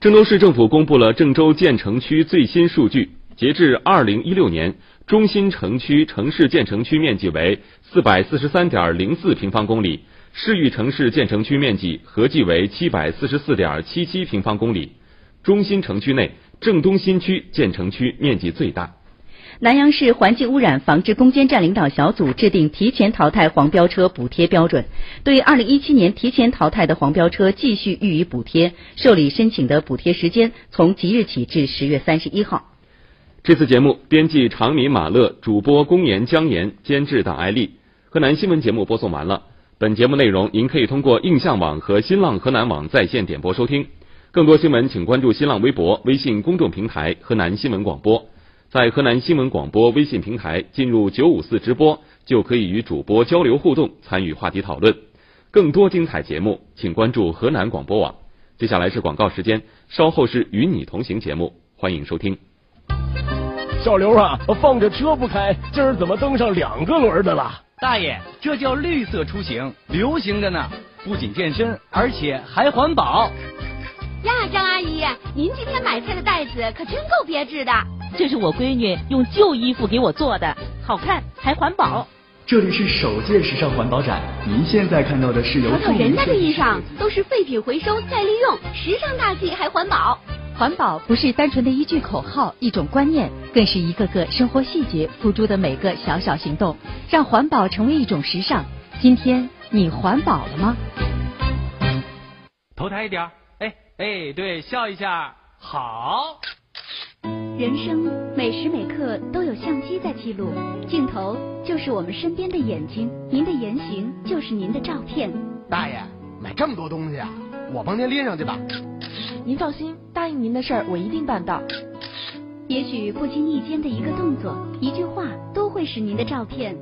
郑州市政府公布了郑州建成区最新数据，截至二零一六年，中心城区城市建成区面积为四百四十三点零四平方公里，市域城市建成区面积合计为七百四十四点七七平方公里。中心城区内，郑东新区建成区面积最大。南阳市环境污染防治攻坚战领导小组制定提前淘汰黄标车补贴标准，对二零一七年提前淘汰的黄标车继续予以补贴，受理申请的补贴时间从即日起至十月三十一号。这次节目编辑长米马乐，主播公岩江岩，监制党爱丽。河南新闻节目播送完了，本节目内容您可以通过映像网和新浪河南网在线点播收听。更多新闻，请关注新浪微博、微信公众平台河南新闻广播。在河南新闻广播微信平台进入九五四直播，就可以与主播交流互动，参与话题讨论。更多精彩节目，请关注河南广播网。接下来是广告时间，稍后是与你同行节目，欢迎收听。小刘啊，放着车不开，今儿怎么蹬上两个轮的了？大爷，这叫绿色出行，流行着呢，不仅健身，而且还环保。呀，张阿姨，您今天买菜的袋子可真够别致的。这是我闺女用旧衣服给我做的，好看还环保。这里是首届时尚环保展，您现在看到的是由瞧瞧人家的衣裳，都是废品回收再利用，时尚大气还环保。环保不是单纯的一句口号、一种观念，更是一个个生活细节付诸的每个小小行动，让环保成为一种时尚。今天你环保了吗？头抬一点，哎哎，对，笑一下，好。人生每时每刻都有相机在记录，镜头就是我们身边的眼睛，您的言行就是您的照片。大爷，买这么多东西啊，我帮您拎上去吧。您放心，答应您的事儿我一定办到。也许不经意间的一个动作、一句话，都会使您的照片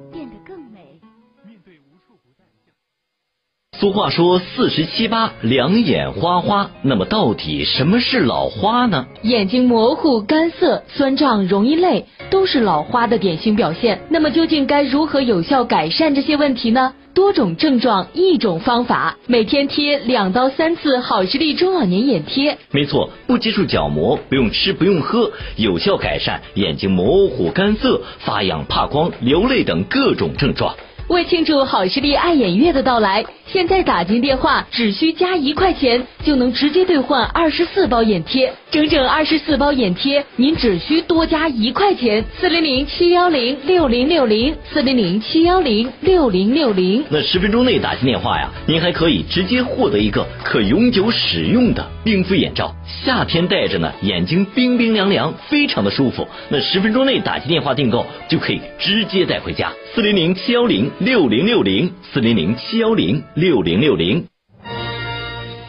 俗话说四十七八，两眼花花。那么到底什么是老花呢？眼睛模糊、干涩、酸胀、容易累，都是老花的典型表现。那么究竟该如何有效改善这些问题呢？多种症状，一种方法，每天贴两到三次好视力中老年眼贴。没错，不接触角膜，不用吃，不用喝，有效改善眼睛模糊、干涩、发痒、怕光、流泪等各种症状。为庆祝好视力爱眼月的到来，现在打进电话只需加一块钱，就能直接兑换二十四包眼贴，整整二十四包眼贴，您只需多加一块钱，四零零七幺零六零六零，四零零七幺零六零六零。那十分钟内打进电话呀，您还可以直接获得一个可永久使用的冰敷眼罩，夏天戴着呢，眼睛冰冰凉凉，非常的舒服。那十分钟内打进电话订购，就可以直接带回家，四零零七幺零。六零六零四零零七幺零六零六零，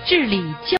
治理教。